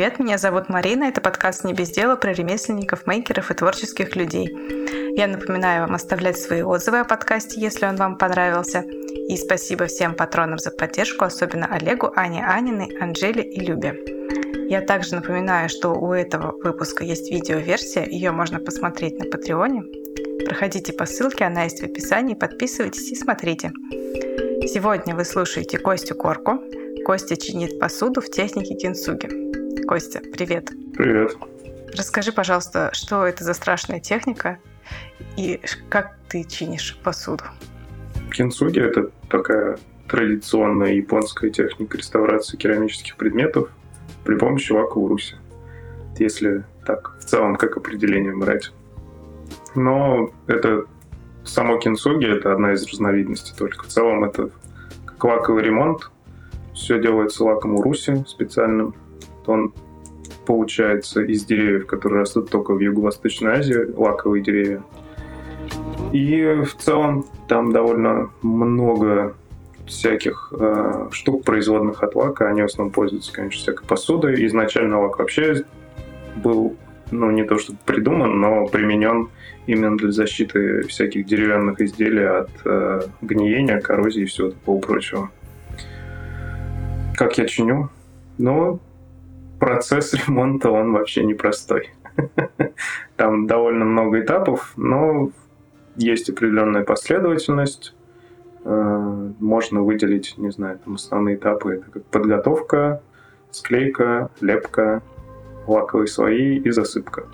привет, меня зовут Марина, это подкаст «Не без дела» про ремесленников, мейкеров и творческих людей. Я напоминаю вам оставлять свои отзывы о подкасте, если он вам понравился. И спасибо всем патронам за поддержку, особенно Олегу, Ане Аниной, Анжеле и Любе. Я также напоминаю, что у этого выпуска есть видеоверсия, ее можно посмотреть на Патреоне. Проходите по ссылке, она есть в описании, подписывайтесь и смотрите. Сегодня вы слушаете Костю Корку, Костя чинит посуду в технике кинсуги. Костя, привет. Привет. Расскажи, пожалуйста, что это за страшная техника и как ты чинишь посуду? Кинсуги — это такая традиционная японская техника реставрации керамических предметов при помощи вакууруси. Если так в целом как определение брать. Но это само кинсуги — это одна из разновидностей только. В целом это как лаковый ремонт, все делается лаком Уруси специальным. Он получается из деревьев, которые растут только в Юго-Восточной Азии, лаковые деревья. И в целом там довольно много всяких э, штук, производных от лака. Они в основном пользуются, конечно, всякой посудой. Изначально лак вообще был, ну, не то чтобы придуман, но применен именно для защиты всяких деревянных изделий от э, гниения, коррозии и всего такого прочего как я чиню. Но процесс ремонта, он вообще непростой. Там довольно много этапов, но есть определенная последовательность. Э, можно выделить, не знаю, там основные этапы. Это как подготовка, склейка, лепка, лаковые слои и засыпка.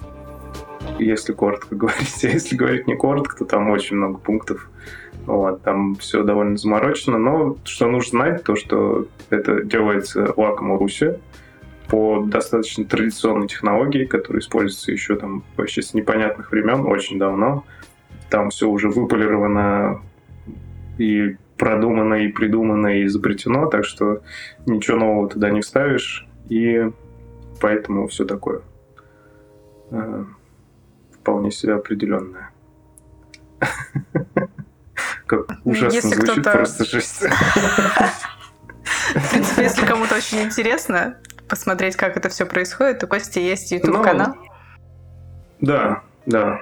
Если коротко говорить. А если говорить не коротко, то там очень много пунктов. Вот, там все довольно заморочено, но что нужно знать, то что это делается лаком Руси по достаточно традиционной технологии, которая используется еще там вообще с непонятных времен, очень давно. Там все уже выполировано и продумано, и придумано, и изобретено, так что ничего нового туда не вставишь, и поэтому все такое э, вполне себе определенное. Как ужасно если звучит, просто жесть. В принципе, если кому-то очень интересно посмотреть, как это все происходит, то Костя есть YouTube-канал. Ну, да, да.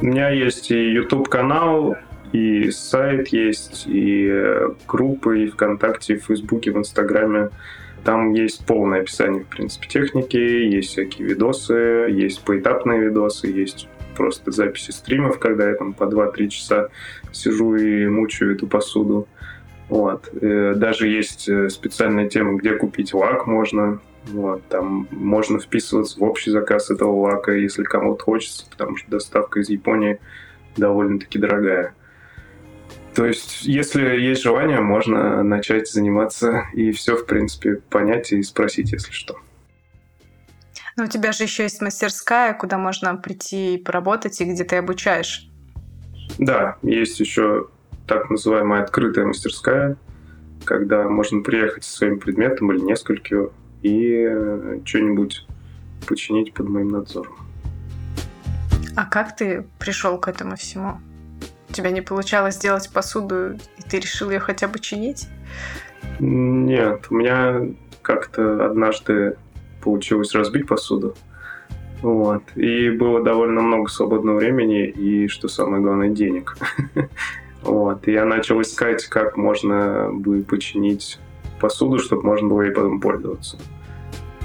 У меня есть и YouTube-канал, и сайт есть, и э, группы, и ВКонтакте, и в Фейсбуке, в Инстаграме. Там есть полное описание, в принципе, техники, есть всякие видосы, есть поэтапные видосы, есть просто записи стримов, когда я там по 2-3 часа сижу и мучаю эту посуду. Вот. Э, даже есть э, специальная тема, где купить лак можно. Вот. Там можно вписываться в общий заказ этого лака, если кому-то хочется, потому что доставка из Японии довольно-таки дорогая. То есть, если есть желание, можно начать заниматься и все, в принципе, понять и спросить, если что. Но у тебя же еще есть мастерская, куда можно прийти и поработать, и где ты обучаешь. Да, есть еще так называемая открытая мастерская, когда можно приехать со своим предметом или несколькими и э, что-нибудь починить под моим надзором. А как ты пришел к этому всему? У тебя не получалось сделать посуду, и ты решил ее хотя бы чинить? Нет, у меня как-то однажды получилось разбить посуду. Вот. И было довольно много свободного времени и, что самое главное, денег. Вот. И я начал искать, как можно бы починить посуду, чтобы можно было ей потом пользоваться.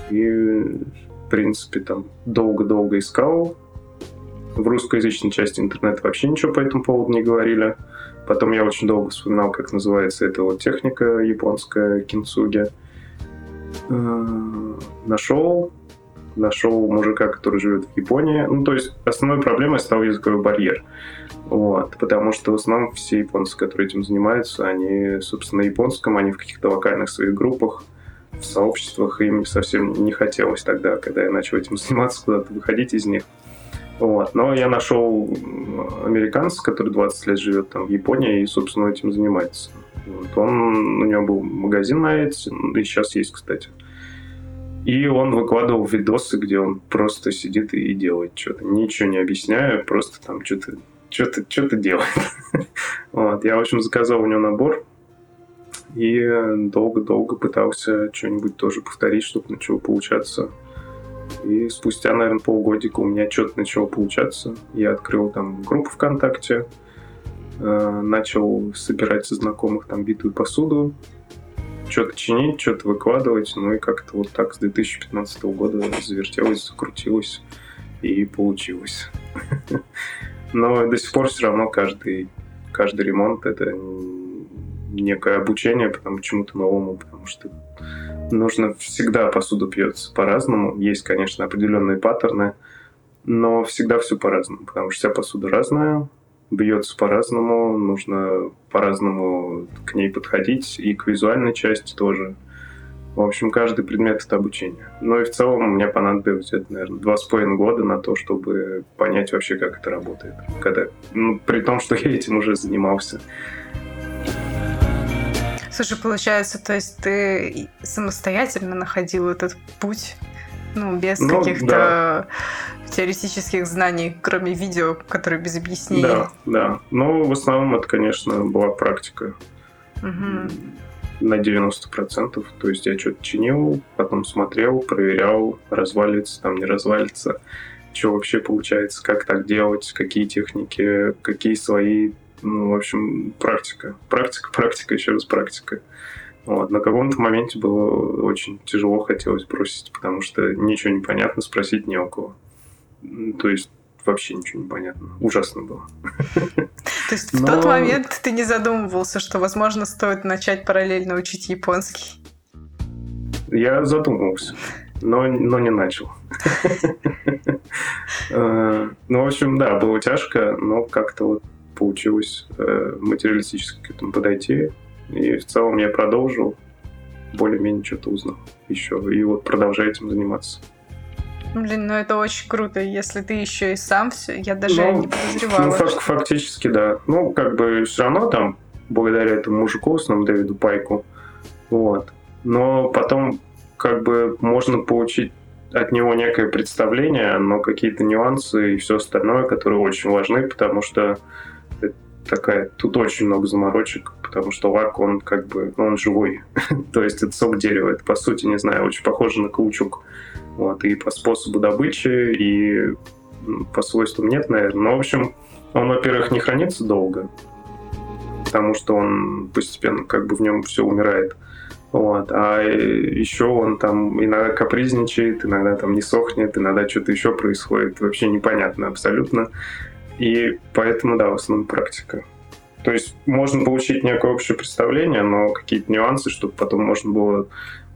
И, в принципе, там долго-долго искал. В русскоязычной части интернета вообще ничего по этому поводу не говорили. Потом я очень долго вспоминал, как называется эта вот техника японская, кинцуги. Э, нашел, нашел мужика, который живет в Японии. Ну, то есть основной проблемой стал языковой барьер. Вот, потому что в основном все японцы, которые этим занимаются, они, собственно, на японском, они в каких-то локальных своих группах, в сообществах, им совсем не хотелось тогда, когда я начал этим заниматься, куда-то выходить из них. Вот. Но я нашел американца, который 20 лет живет там в Японии и, собственно, этим занимается. Вот. Он, у него был магазин на эти, и сейчас есть, кстати. И он выкладывал видосы, где он просто сидит и делает что-то, ничего не объясняя, просто там что-то что-то что делает. вот. Я, в общем, заказал у него набор И долго-долго пытался что-нибудь тоже повторить, чтобы начало получаться. И спустя, наверное, полгодика у меня что-то начало получаться. Я открыл там группу ВКонтакте, э, начал собирать со знакомых там битую посуду, что-то чинить, что-то выкладывать. Ну и как-то вот так с 2015 года завертелось, закрутилось и получилось. Но до сих пор все равно каждый, каждый ремонт это некое обучение потому чему-то новому, потому что нужно всегда посуду пьется по-разному. Есть, конечно, определенные паттерны, но всегда все по-разному, потому что вся посуда разная, бьется по-разному, нужно по-разному к ней подходить, и к визуальной части тоже. В общем, каждый предмет — это обучение. Но и в целом мне понадобилось, это, наверное, два с половиной года на то, чтобы понять вообще, как это работает. Когда, ну, при том, что я этим уже занимался. Слушай, получается, то есть ты самостоятельно находил этот путь, ну, без ну, каких-то да. теоретических знаний, кроме видео, которые без объяснений. Да, да. Но в основном это, конечно, была практика. Угу. На 90%. То есть я что-то чинил, потом смотрел, проверял, развалится, там не развалится, что вообще получается, как так делать, какие техники, какие свои ну, в общем, практика. Практика, практика, еще раз практика. Вот. На каком-то моменте было очень тяжело, хотелось бросить, потому что ничего не понятно, спросить не у кого. То есть вообще ничего не понятно. Ужасно было. То есть в тот момент ты не задумывался, что, возможно, стоит начать параллельно учить японский? Я задумывался, но, но не начал. Э, ну, в общем, да, было тяжко, но как-то вот получилось э, материалистически к этому подойти. И в целом я продолжил, более-менее что-то узнал еще. И вот продолжаю этим заниматься. Блин, ну это очень круто, если ты еще и сам все, я даже ну, не подозревала. Ну, фак- фактически, да. Ну, как бы все равно там, благодаря этому мужику, основному Дэвиду Пайку, вот. Но потом, как бы, можно получить от него некое представление, но какие-то нюансы и все остальное, которые очень важны, потому что такая, тут очень много заморочек, потому что лак, он как бы, ну, он живой. То есть это сок дерева, это, по сути, не знаю, очень похоже на каучук. Вот, и по способу добычи, и по свойствам нет, наверное. Но, в общем, он, во-первых, не хранится долго, потому что он постепенно как бы в нем все умирает. Вот. А еще он там иногда капризничает, иногда там не сохнет, иногда что-то еще происходит. Вообще непонятно абсолютно. И поэтому, да, в основном практика. То есть можно получить некое общее представление, но какие-то нюансы, чтобы потом можно было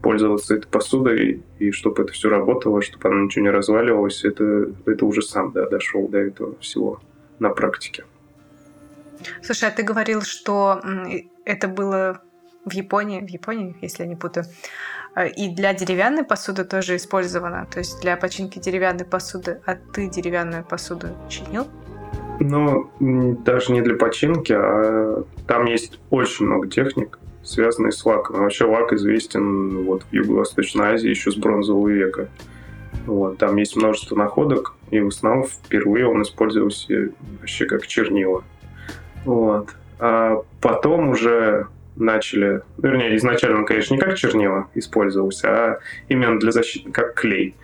пользоваться этой посудой, и чтобы это все работало, чтобы она ничего не разваливалась, это, это уже сам да, дошел до этого всего на практике. Слушай, а ты говорил, что это было в Японии, в Японии, если я не путаю, а, и для деревянной посуды тоже использовано, то есть для починки деревянной посуды, а ты деревянную посуду чинил? Ну, даже не для починки, а там есть очень много техник, связанных с лаком. вообще лак известен вот в Юго-Восточной Азии еще с бронзового века. Вот, там есть множество находок, и в основном впервые он использовался вообще как чернила. Вот. А потом уже начали, вернее, изначально он, конечно, не как чернила использовался, а именно для защиты, как клей.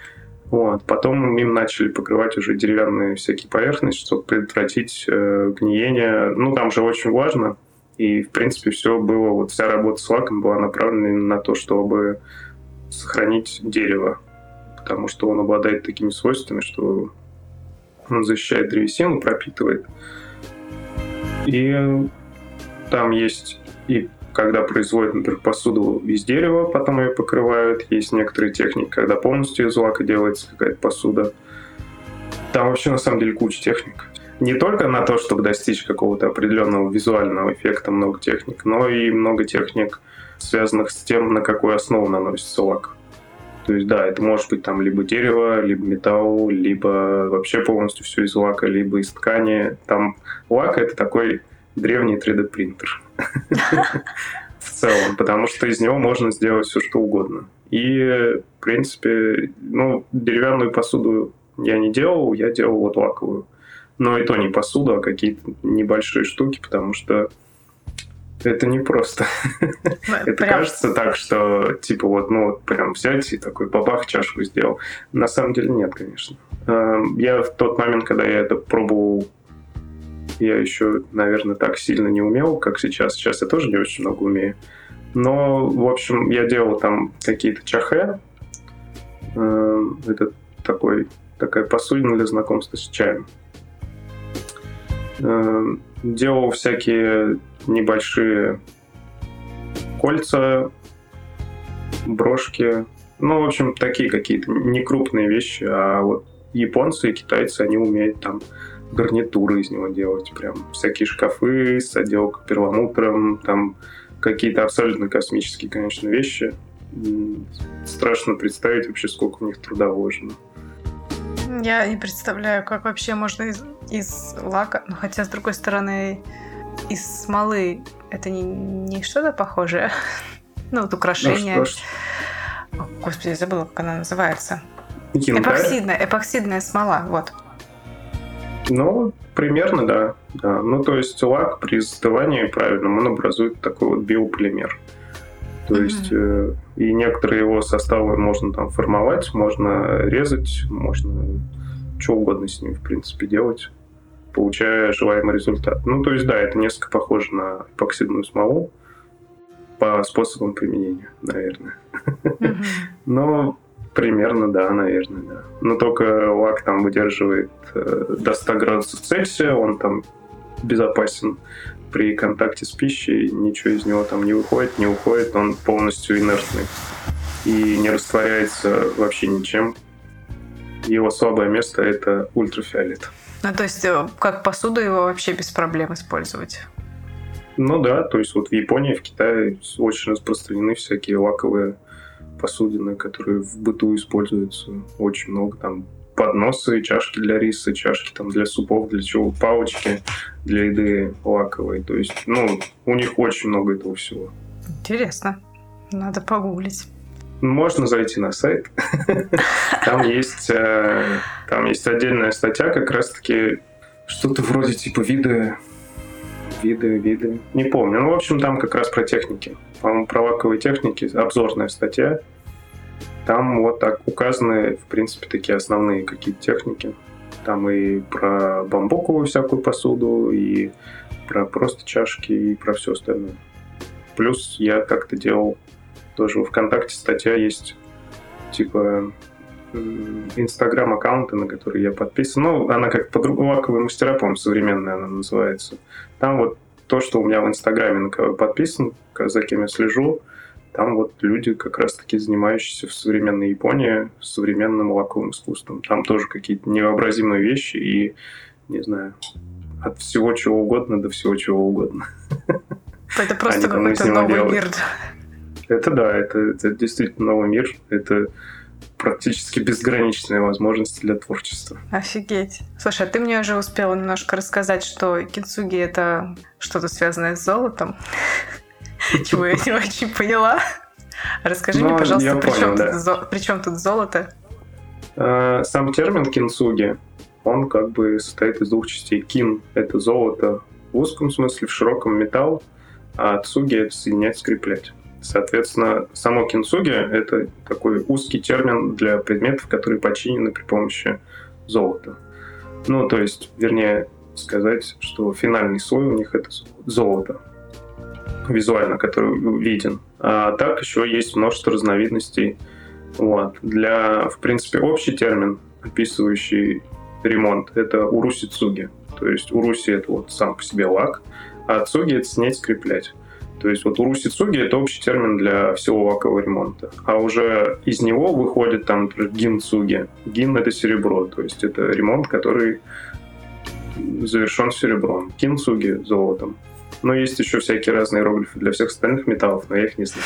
Вот. Потом им начали покрывать уже деревянные всякие поверхности, чтобы предотвратить э, гниение. Ну, там же очень важно. И, в принципе, все было, вот вся работа с лаком была направлена на то, чтобы сохранить дерево. Потому что он обладает такими свойствами, что он защищает древесину, пропитывает. И там есть и когда производят, например, посуду из дерева, потом ее покрывают. Есть некоторые техники, когда полностью из лака делается какая-то посуда. Там вообще на самом деле куча техник. Не только на то, чтобы достичь какого-то определенного визуального эффекта много техник, но и много техник, связанных с тем, на какую основу наносится лак. То есть, да, это может быть там либо дерево, либо металл, либо вообще полностью все из лака, либо из ткани. Там лак — это такой древний 3D принтер в целом, потому что из него можно сделать все что угодно. И, в принципе, ну, деревянную посуду я не делал, я делал вот лаковую. Но и то не посуду, а какие-то небольшие штуки, потому что это не просто. Это кажется так, что типа вот, ну вот прям взять и такой бабах чашку сделал. На самом деле нет, конечно. Эм, я в тот момент, когда я это пробовал, я еще, наверное, так сильно не умел, как сейчас. Сейчас я тоже не очень много умею. Но, в общем, я делал там какие-то чахе. Эм, это такой, такая посудина для знакомства с чаем. Эм, делал всякие небольшие кольца, брошки. Ну, в общем, такие какие-то не крупные вещи, а вот японцы и китайцы, они умеют там гарнитуры из него делать, прям всякие шкафы с отделкой перламутром, там какие-то абсолютно космические, конечно, вещи. Страшно представить вообще, сколько у них труда вложено. Я не представляю, как вообще можно из, из лака, ну, хотя, с другой стороны, из смолы это не, не что-то похожее. ну, вот украшение. Ну, что, О, господи, я забыла, как она называется. Янтарь? Эпоксидная, эпоксидная смола, вот. Ну, примерно, да. да. Ну, то есть лак при застывании правильном, он образует такой вот биополимер. То mm-hmm. есть э, и некоторые его составы можно там формовать, можно резать, можно что угодно с ним, в принципе, делать, получая желаемый результат. Ну, то есть, да, это несколько похоже на эпоксидную смолу по способам применения, наверное. Mm-hmm. Но примерно, да, наверное, да. Но только лак там выдерживает э, до 100 градусов Цельсия, он там безопасен при контакте с пищей, ничего из него там не выходит, не уходит, он полностью инертный и не растворяется вообще ничем. Его слабое место — это ультрафиолет. Ну, то есть э, как посуду его вообще без проблем использовать? Ну да, то есть вот в Японии, в Китае очень распространены всякие лаковые посудины, которые в быту используются очень много. Там подносы, чашки для риса, чашки там для супов, для чего, палочки для еды лаковой. То есть, ну, у них очень много этого всего. Интересно. Надо погуглить. Можно зайти на сайт. Там есть, э, там есть отдельная статья, как раз-таки что-то вроде типа виды, виды, виды. Не помню. Ну, в общем, там как раз про техники. По-моему, про лаковые техники, обзорная статья. Там вот так указаны, в принципе, такие основные какие-то техники. Там и про бамбуковую всякую посуду, и про просто чашки, и про все остальное. Плюс я как-то делал тоже ВКонтакте статья есть, типа инстаграм аккаунты, на которые я подписан. Ну, она как по-другому лаковые мастера, по-моему, современная она называется. Там вот то, что у меня в инстаграме, на кого подписан, за кем я слежу, там вот люди, как раз-таки занимающиеся в современной Японии современным лаковым искусством. Там тоже какие-то невообразимые вещи и, не знаю, от всего чего угодно до всего чего угодно. Это просто какой-то новый делают. мир. Это да, это, это действительно новый мир. Это практически безграничные возможности для творчества. Офигеть. Слушай, а ты мне уже успела немножко рассказать, что кинцуги — это что-то связанное с золотом, чего я не очень поняла. Расскажи мне, ну, пожалуйста, при чем тут золото? А, сам термин кинцуги, он как бы состоит из двух частей. Кин — это золото в узком смысле, в широком металл, а цуги — это соединять, скреплять. Соответственно, само кинцуги — это такой узкий термин для предметов, которые починены при помощи золота. Ну, то есть, вернее, сказать, что финальный слой у них — это золото визуально, который виден. А так еще есть множество разновидностей. Вот. Для, в принципе, общий термин, описывающий ремонт, это уруси цуги. То есть уруси — это вот сам по себе лак, а цуги — это снять, скреплять. То есть вот урусицуги — это общий термин для всего лакового ремонта. А уже из него выходит там, например, гинцуги. Гин — это серебро, то есть это ремонт, который завершен серебром. Кинцуги — золотом. Но есть еще всякие разные иероглифы для всех остальных металлов, но я их не знаю.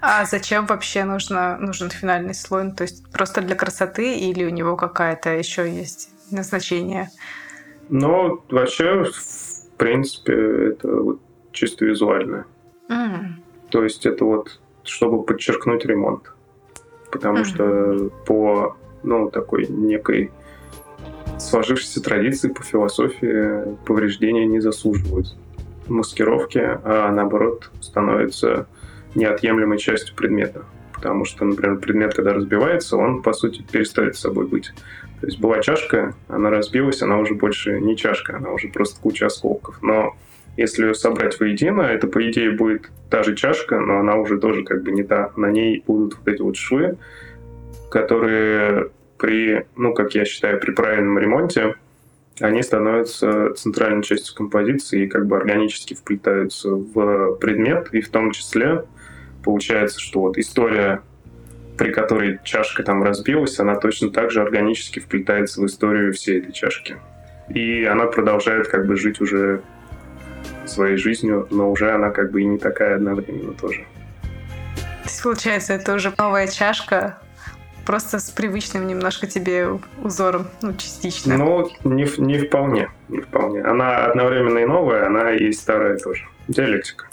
А зачем вообще нужно, нужен финальный слой? То есть просто для красоты или у него какая-то еще есть назначение? Ну, вообще, в принципе, это вот чисто визуальное. Mm. То есть это вот чтобы подчеркнуть ремонт. Потому mm. что по ну, такой некой сложившейся традиции по философии повреждения не заслуживают. маскировки, а наоборот становится неотъемлемой частью предмета. Потому что, например, предмет, когда разбивается, он, по сути, перестает собой быть. То есть была чашка, она разбилась, она уже больше не чашка, она уже просто куча осколков. Но если ее собрать воедино, это, по идее, будет та же чашка, но она уже тоже как бы не та. На ней будут вот эти вот швы, которые при, ну, как я считаю, при правильном ремонте, они становятся центральной частью композиции и как бы органически вплетаются в предмет, и в том числе получается, что вот история, при которой чашка там разбилась, она точно так же органически вплетается в историю всей этой чашки. И она продолжает как бы жить уже своей жизнью, но уже она как бы и не такая одновременно тоже. Получается, это уже новая чашка, просто с привычным немножко тебе узором, ну, частично. Ну, не, не вполне, не вполне. Она одновременно и новая, она и старая тоже. Диалектика.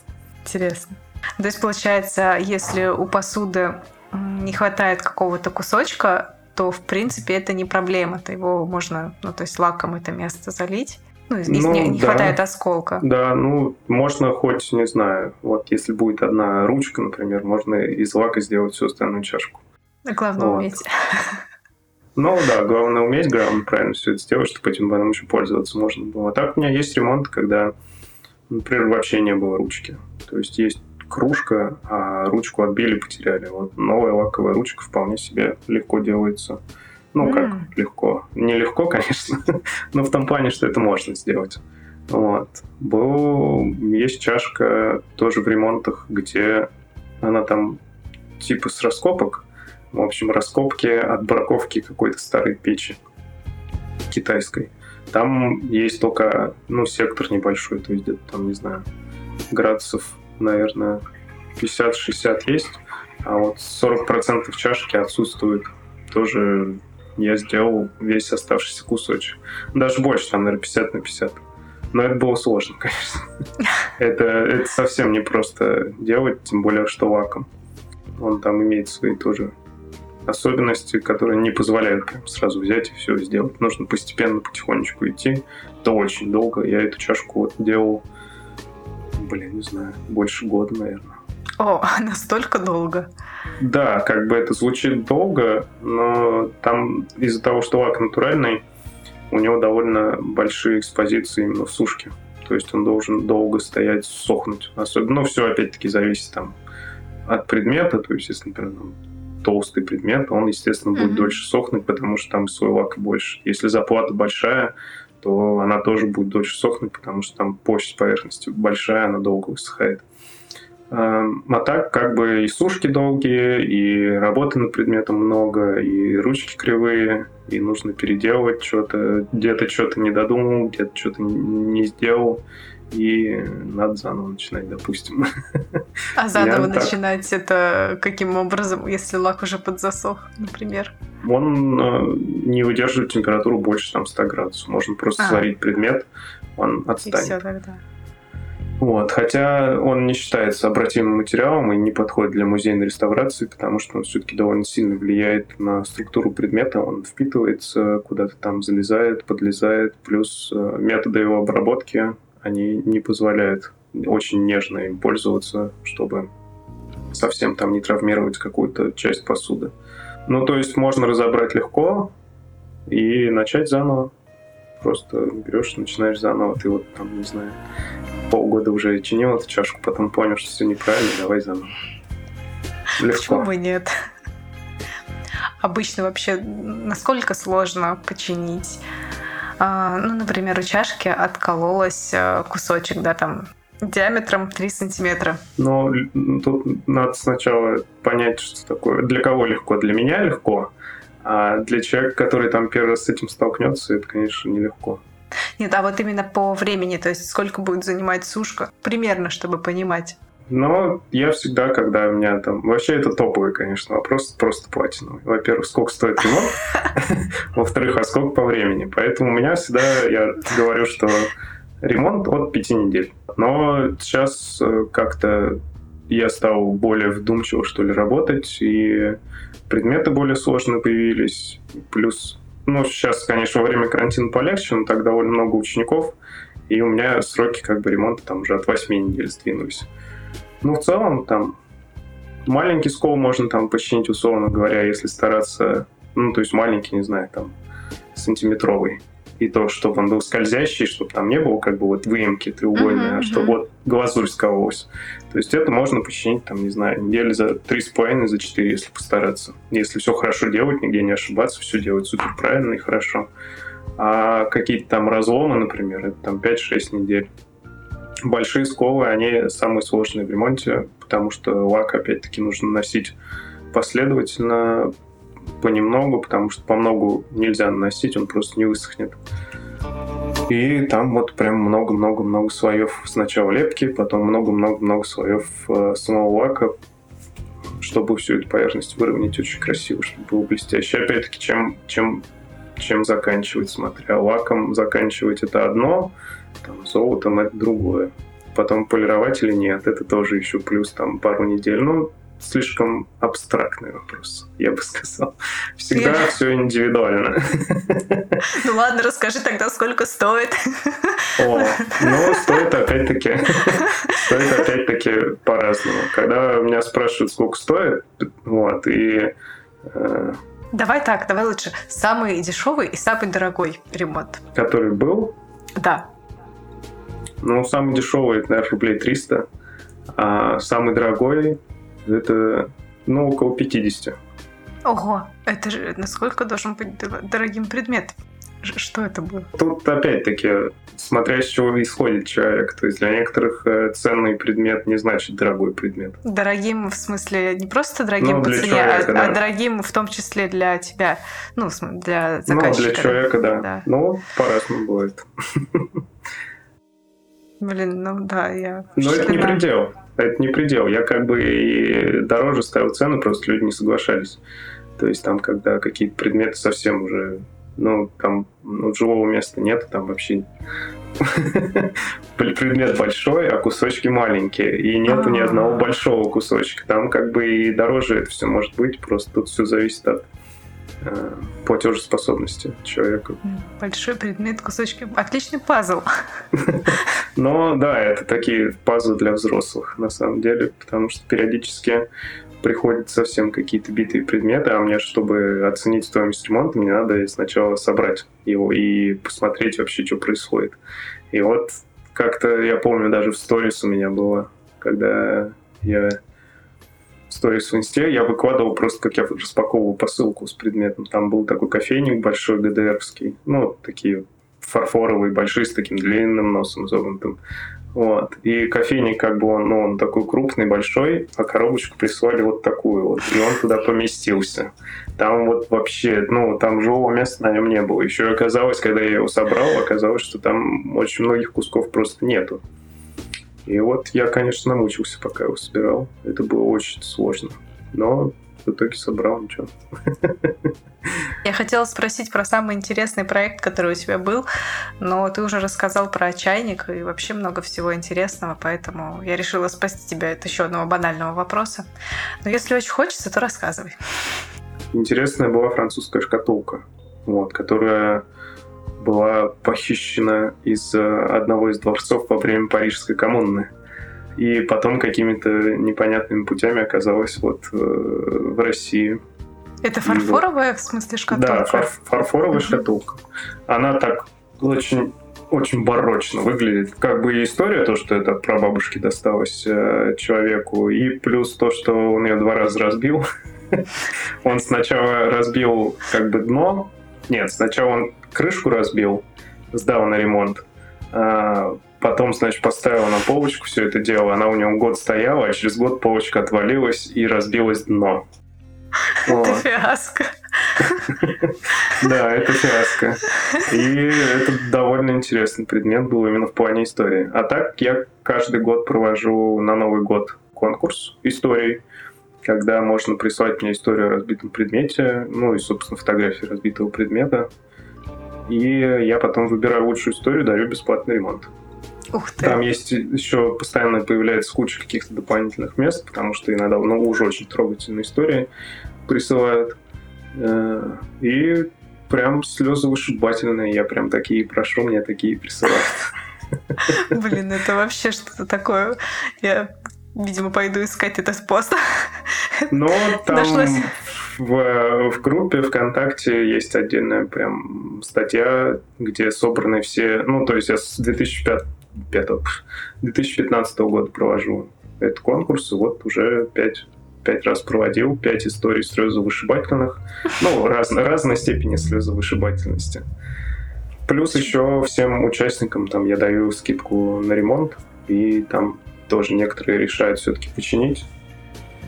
Интересно. То есть, получается, если у посуды не хватает какого-то кусочка, то, в принципе, это не проблема. То его можно, ну, то есть лаком это место залить. Ну, если ну, не, не да. хватает осколка. Да, ну, можно хоть, не знаю, вот если будет одна ручка, например, можно из лака сделать всю остальную чашку. Главное вот. уметь. Ну да, главное уметь, главное правильно все это сделать, чтобы этим баном еще пользоваться можно было. А так у меня есть ремонт, когда, например, вообще не было ручки. То есть есть кружка, а ручку отбили, потеряли. Вот новая лаковая ручка вполне себе легко делается. Ну, mm. как легко. Не легко, конечно, но в том плане, что это можно сделать. Вот. Был, есть чашка тоже в ремонтах, где она там типа с раскопок. В общем, раскопки от браковки какой-то старой печи китайской. Там есть только, ну, сектор небольшой, то есть где-то там, не знаю, градусов наверное, 50-60 есть, а вот 40% чашки отсутствует. Тоже я сделал весь оставшийся кусочек. Даже больше, там, наверное, 50 на 50. Но это было сложно, конечно. это, это совсем не просто делать, тем более, что лаком. Он там имеет свои тоже особенности, которые не позволяют прям сразу взять и все сделать. Нужно постепенно, потихонечку идти. Это очень долго. Я эту чашку вот делал блин, не знаю, больше года, наверное. О, настолько долго? Да, как бы это звучит долго, но там из-за того, что лак натуральный, у него довольно большие экспозиции именно в сушке. То есть он должен долго стоять, сохнуть. Особенно, ну, все опять-таки зависит там от предмета. То есть, если, например, толстый предмет, он, естественно, будет mm-hmm. дольше сохнуть, потому что там свой лак больше. Если заплата большая, то она тоже будет дольше сохнуть, потому что там площадь поверхности большая, она долго высыхает. Эм, а так, как бы и сушки долгие, и работы над предметом много, и ручки кривые, и нужно переделывать что-то. Где-то что-то не додумал, где-то что-то не сделал и надо заново начинать, допустим. А заново Я начинать так... это каким образом, если лак уже подзасох, например? Он э, не выдерживает температуру больше там 100 градусов. Можно просто а. сварить предмет, он отстанет. И все тогда. Вот. Хотя он не считается обратимым материалом и не подходит для музейной реставрации, потому что он все-таки довольно сильно влияет на структуру предмета. Он впитывается, куда-то там залезает, подлезает. Плюс э, методы его обработки они не позволяют очень нежно им пользоваться, чтобы совсем там не травмировать какую-то часть посуды. Ну, то есть можно разобрать легко и начать заново. Просто берешь, начинаешь заново. Ты вот там, не знаю, полгода уже чинил эту чашку, потом понял, что все неправильно, давай заново. Легко. Почему бы нет? Обычно вообще насколько сложно починить ну, например, у чашки откололась э, кусочек, да, там диаметром 3 сантиметра. Ну, тут надо сначала понять, что такое. Для кого легко? Для меня легко. А для человека, который там первый раз с этим столкнется, это, конечно, нелегко. Нет, а вот именно по времени, то есть сколько будет занимать сушка, примерно, чтобы понимать. Но я всегда, когда у меня там... Вообще это топовый, конечно, вопрос, просто платиновый. Во-первых, сколько стоит ремонт? Во-вторых, а сколько по времени? Поэтому у меня всегда, я говорю, что ремонт от пяти недель. Но сейчас э, как-то я стал более вдумчиво, что ли, работать, и предметы более сложные появились. Плюс, ну, сейчас, конечно, во время карантина полегче, но так довольно много учеников, И у меня сроки как бы ремонта там уже от 8 недель сдвинулись. Ну, в целом, там, маленький скол можно там починить, условно говоря, если стараться, ну, то есть маленький, не знаю, там, сантиметровый и то, чтобы он был скользящий, чтобы там не было как бы вот выемки треугольные, uh-huh, а чтобы uh-huh. вот глазурь сковалась. То есть это можно починить, там, не знаю, недели за три с половиной, за четыре, если постараться. Если все хорошо делать, нигде не ошибаться, все делать супер правильно и хорошо. А какие-то там разломы, например, это там 5-6 недель. Большие сколы, они самые сложные в ремонте, потому что лак, опять-таки, нужно носить последовательно, понемногу, потому что по многу нельзя наносить, он просто не высохнет. И там вот прям много-много-много слоев сначала лепки, потом много-много-много слоев э, самого лака, чтобы всю эту поверхность выровнять очень красиво, чтобы было блестяще. Опять-таки, чем, чем, чем заканчивать, смотря лаком заканчивать это одно, там, золотом это другое. Потом полировать или нет, это тоже еще плюс там пару недель. Ну, слишком абстрактный вопрос, я бы сказал. Всегда я... все индивидуально. Ну ладно, расскажи тогда, сколько стоит. О, ну, стоит опять-таки, стоит опять-таки по-разному. Когда меня спрашивают, сколько стоит, вот, и э, Давай так, давай лучше. Самый дешевый и самый дорогой ремонт. Который был? Да. Ну, самый дешевый, это, наверное, рублей 300. А самый дорогой это, ну, около 50. Ого, это же насколько должен быть дорогим предмет? Что это было? Тут опять-таки, смотря с чего исходит человек. То есть для некоторых э, ценный предмет не значит дорогой предмет. Дорогим в смысле не просто дорогим ну, по цене, человека, а, да. а дорогим в том числе для тебя, ну, для заказчика. Ну, для человека, да. да. Ну, по-разному бывает. Блин, ну да, я... Но это не предел это не предел. Я как бы и дороже ставил цену, просто люди не соглашались. То есть там, когда какие-то предметы совсем уже, ну, там ну, живого места нет, там вообще предмет большой, а кусочки маленькие, и нету ни одного большого кусочка. Там как бы и дороже это все может быть, просто тут все зависит от э, платежеспособности человека. Большой предмет, кусочки. Отличный пазл. Но да, это такие пазлы для взрослых, на самом деле, потому что периодически приходят совсем какие-то битые предметы, а мне, чтобы оценить стоимость ремонта, мне надо сначала собрать его и посмотреть вообще, что происходит. И вот как-то, я помню, даже в сторис у меня было, когда я сторис в инсте, я выкладывал просто, как я распаковывал посылку с предметом. Там был такой кофейник большой, ГДРовский. Ну, такие фарфоровые, большие, с таким длинным носом загнутым. Вот. И кофейник, как бы он, ну, он такой крупный, большой, а коробочку прислали вот такую вот. И он туда поместился. Там вот вообще, ну, там живого места на нем не было. Еще оказалось, когда я его собрал, оказалось, что там очень многих кусков просто нету. И вот я, конечно, намучился, пока его собирал. Это было очень сложно. Но в итоге собрал ничего. Я хотела спросить про самый интересный проект, который у тебя был, но ты уже рассказал про чайник и вообще много всего интересного, поэтому я решила спасти тебя от еще одного банального вопроса. Но если очень хочется, то рассказывай. Интересная была французская шкатулка, вот, которая была похищена из э, одного из дворцов во время Парижской коммуны. И потом какими-то непонятными путями оказалась вот э, в России. Это фарфоровая, в смысле, шкатулка? Да, фар фарфоровая mm-hmm. шкатулка. Она так очень очень барочно выглядит. Как бы и история, то, что это про бабушки досталось э, человеку, и плюс то, что он ее два раза разбил. он сначала разбил как бы дно, нет, сначала он крышку разбил, сдал на ремонт, а потом, значит, поставил на полочку все это дело, она у него год стояла, а через год полочка отвалилась и разбилось дно. Это фиаско. Да, это фиаско. И это довольно интересный предмет был именно в плане истории. А так я каждый год провожу на Новый год конкурс истории когда можно прислать мне историю о разбитом предмете, ну и, собственно, фотографии разбитого предмета. И я потом выбираю лучшую историю, дарю бесплатный ремонт. Ух ты. Там есть еще постоянно появляется куча каких-то дополнительных мест, потому что иногда ну, уже очень трогательные истории присылают. Э, и прям слезы вышибательные. Я прям такие прошу, мне такие присылают. Блин, это вообще что-то такое. Я, видимо, пойду искать этот пост. Ну, там в, в группе ВКонтакте есть отдельная прям статья, где собраны все... Ну, то есть я с 2005, 2015 года провожу этот конкурс, и вот уже пять пять раз проводил, пять историй слезовышибательных, ну, раз, разной степени слезовышибательности. Плюс еще всем участникам там я даю скидку на ремонт, и там тоже некоторые решают все-таки починить.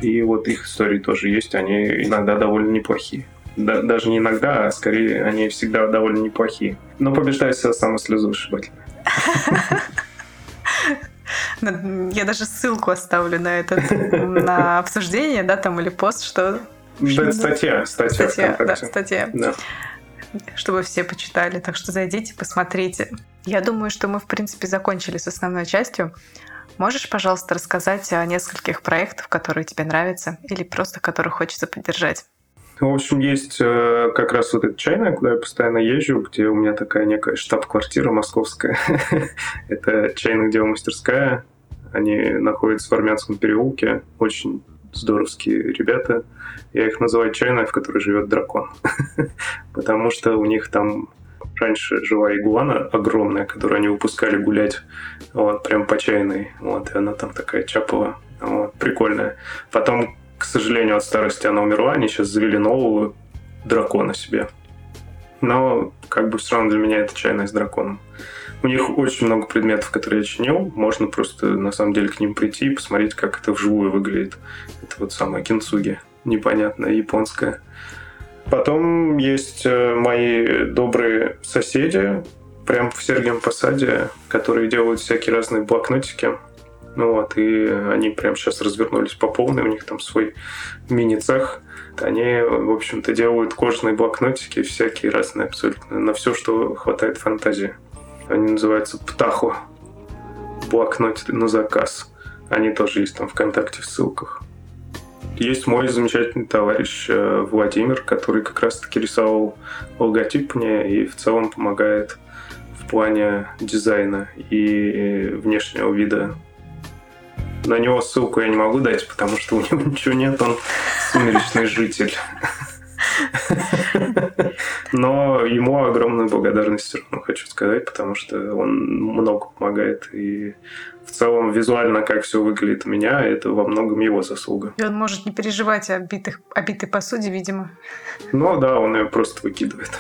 И вот их истории тоже есть, они иногда довольно неплохие. Да, даже не иногда, а скорее они всегда довольно неплохие. Но побеждает всегда самое слезовышибательное. Я даже ссылку оставлю на этот на обсуждение, да, там или пост, что. Да, статья, статья. Статья, да, статья. Да. Чтобы все почитали. Так что зайдите, посмотрите. Я думаю, что мы, в принципе, закончили с основной частью. Можешь, пожалуйста, рассказать о нескольких проектах, которые тебе нравятся, или просто которых хочется поддержать? В общем, есть э, как раз вот эта чайная, куда я постоянно езжу, где у меня такая некая штаб-квартира московская. Это чайная дело мастерская. Они находятся в Армянском переулке. Очень здоровские ребята. Я их называю чайная, в которой живет дракон. Потому что у них там раньше жила игуана огромная, которую они выпускали гулять вот, прям по чайной. Вот, и она там такая чаповая. Вот, прикольная. Потом к сожалению, от старости она умерла, они сейчас завели нового дракона себе. Но как бы все равно для меня это чайная с драконом. У них очень много предметов, которые я чинил. Можно просто на самом деле к ним прийти и посмотреть, как это вживую выглядит. Это вот самая кинцуги, непонятная, японская. Потом есть э, мои добрые соседи, прям в Сергием Посаде, которые делают всякие разные блокнотики. Ну вот, и они прямо сейчас развернулись по полной, у них там свой мини-цех. Они, в общем-то, делают кожаные блокнотики, всякие разные абсолютно, на все, что хватает фантазии. Они называются Птаху. Блокнот на заказ. Они тоже есть там ВКонтакте в ссылках. Есть мой замечательный товарищ э, Владимир, который как раз-таки рисовал логотип мне и в целом помогает в плане дизайна и внешнего вида на него ссылку я не могу дать, потому что у него ничего нет, он сумеречный житель. Но ему огромную благодарность все равно хочу сказать, потому что он много помогает. И в целом визуально, как все выглядит у меня, это во многом его заслуга. И он может не переживать о битых, о битой посуде, видимо. Ну да, он ее просто выкидывает.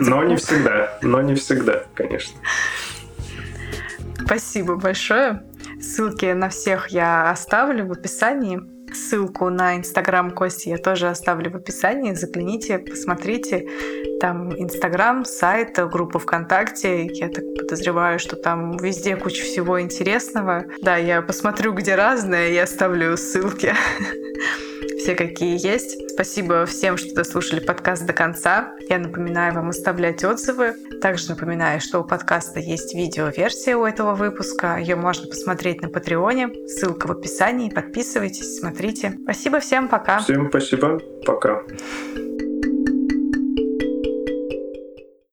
Но не всегда. Но не всегда, конечно. Спасибо большое. Ссылки на всех я оставлю в описании. Ссылку на Инстаграм Кости я тоже оставлю в описании. Загляните, посмотрите. Там Инстаграм, сайт, группа ВКонтакте. Я так подозреваю, что там везде куча всего интересного. Да, я посмотрю, где разное, и оставлю ссылки. все какие есть. Спасибо всем, что дослушали подкаст до конца. Я напоминаю вам оставлять отзывы. Также напоминаю, что у подкаста есть видеоверсия у этого выпуска. Ее можно посмотреть на Патреоне. Ссылка в описании. Подписывайтесь, смотрите. Спасибо всем, пока. Всем спасибо, пока.